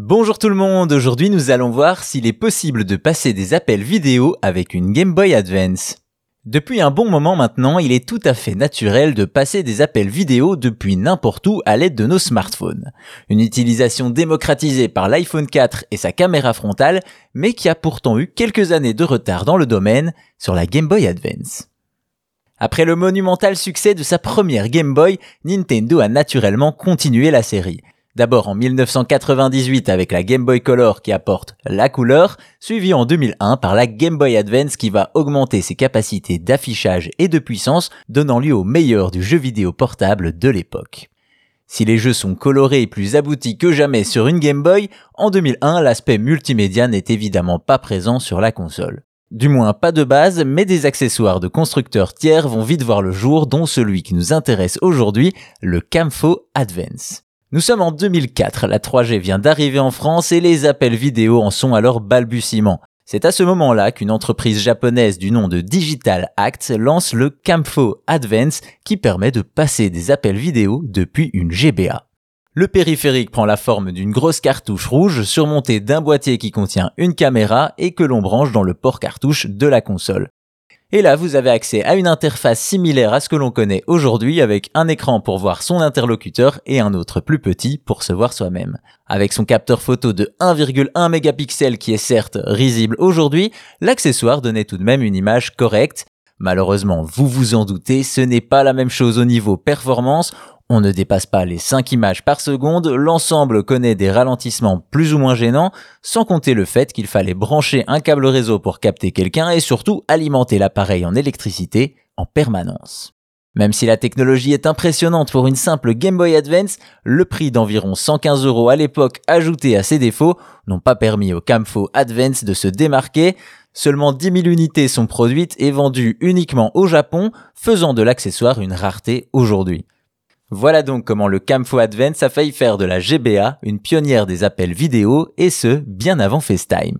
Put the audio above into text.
Bonjour tout le monde, aujourd'hui nous allons voir s'il est possible de passer des appels vidéo avec une Game Boy Advance. Depuis un bon moment maintenant, il est tout à fait naturel de passer des appels vidéo depuis n'importe où à l'aide de nos smartphones. Une utilisation démocratisée par l'iPhone 4 et sa caméra frontale, mais qui a pourtant eu quelques années de retard dans le domaine sur la Game Boy Advance. Après le monumental succès de sa première Game Boy, Nintendo a naturellement continué la série. D'abord en 1998 avec la Game Boy Color qui apporte la couleur, suivi en 2001 par la Game Boy Advance qui va augmenter ses capacités d'affichage et de puissance, donnant lieu au meilleur du jeu vidéo portable de l'époque. Si les jeux sont colorés et plus aboutis que jamais sur une Game Boy, en 2001 l'aspect multimédia n'est évidemment pas présent sur la console. Du moins pas de base, mais des accessoires de constructeurs tiers vont vite voir le jour, dont celui qui nous intéresse aujourd'hui, le Camfo Advance. Nous sommes en 2004, la 3G vient d'arriver en France et les appels vidéo en sont alors balbutiement. C'est à ce moment-là qu'une entreprise japonaise du nom de Digital Act lance le Camfo Advance qui permet de passer des appels vidéo depuis une GBA. Le périphérique prend la forme d'une grosse cartouche rouge surmontée d'un boîtier qui contient une caméra et que l'on branche dans le port cartouche de la console. Et là, vous avez accès à une interface similaire à ce que l'on connaît aujourd'hui avec un écran pour voir son interlocuteur et un autre plus petit pour se voir soi-même. Avec son capteur photo de 1,1 mégapixels qui est certes risible aujourd'hui, l'accessoire donnait tout de même une image correcte. Malheureusement, vous vous en doutez, ce n'est pas la même chose au niveau performance. On ne dépasse pas les 5 images par seconde, l'ensemble connaît des ralentissements plus ou moins gênants, sans compter le fait qu'il fallait brancher un câble réseau pour capter quelqu'un et surtout alimenter l'appareil en électricité en permanence. Même si la technologie est impressionnante pour une simple Game Boy Advance, le prix d'environ 115 euros à l'époque ajouté à ses défauts n'ont pas permis au Camfo Advance de se démarquer. Seulement 10 000 unités sont produites et vendues uniquement au Japon, faisant de l'accessoire une rareté aujourd'hui. Voilà donc comment le Camfo Advance a failli faire de la GBA une pionnière des appels vidéo et ce, bien avant FaceTime.